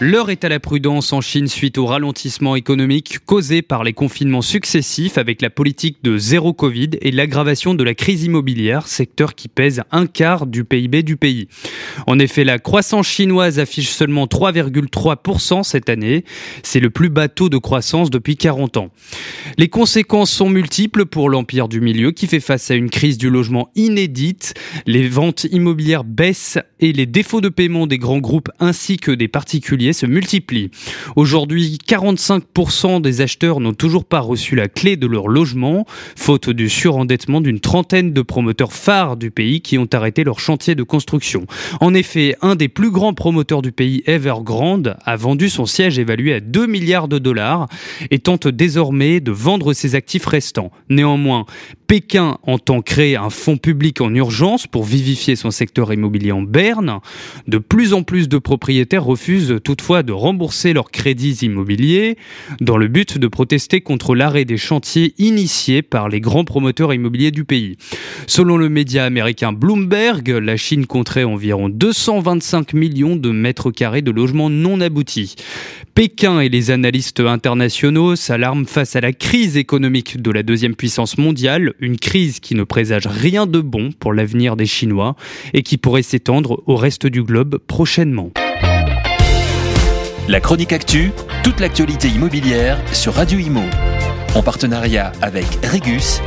L'heure est à la prudence en Chine suite au ralentissement économique causé par les confinements successifs avec la politique de zéro Covid et l'aggravation de la crise immobilière, secteur qui pèse un quart du PIB du pays. En effet, la croissance chinoise affiche seulement 3,3% cette année. C'est le plus bas taux de croissance depuis 40 ans. Les conséquences sont multiples pour l'empire du milieu qui fait face à une crise du logement inédite. Les ventes immobilières baissent et les défauts de paiement des grands groupes ainsi que des particuliers se multiplient. Aujourd'hui, 45% des acheteurs n'ont toujours pas reçu la clé de leur logement, faute du surendettement d'une trentaine de promoteurs phares du pays qui ont arrêté leur chantier de construction. En effet, un des plus grands promoteurs du pays, Evergrande, a vendu son siège évalué à 2 milliards de dollars et tente désormais de vendre ses actifs restants. Néanmoins, Pékin entend créer un fonds public en urgence pour vivifier son secteur immobilier en Berne. De plus en plus de propriétaires refusent toutefois de rembourser leurs crédits immobiliers dans le but de protester contre l'arrêt des chantiers initiés par les grands promoteurs immobiliers du pays. Selon le média américain Bloomberg, la Chine compterait environ 225 millions de mètres carrés de logements non aboutis. Pékin et les analystes internationaux s'alarment face à la crise économique de la deuxième puissance mondiale, une crise qui ne présage rien de bon pour l'avenir des Chinois et qui pourrait s'étendre au reste du globe prochainement. La chronique actu, toute l'actualité immobilière sur Radio Imo. En partenariat avec Regus,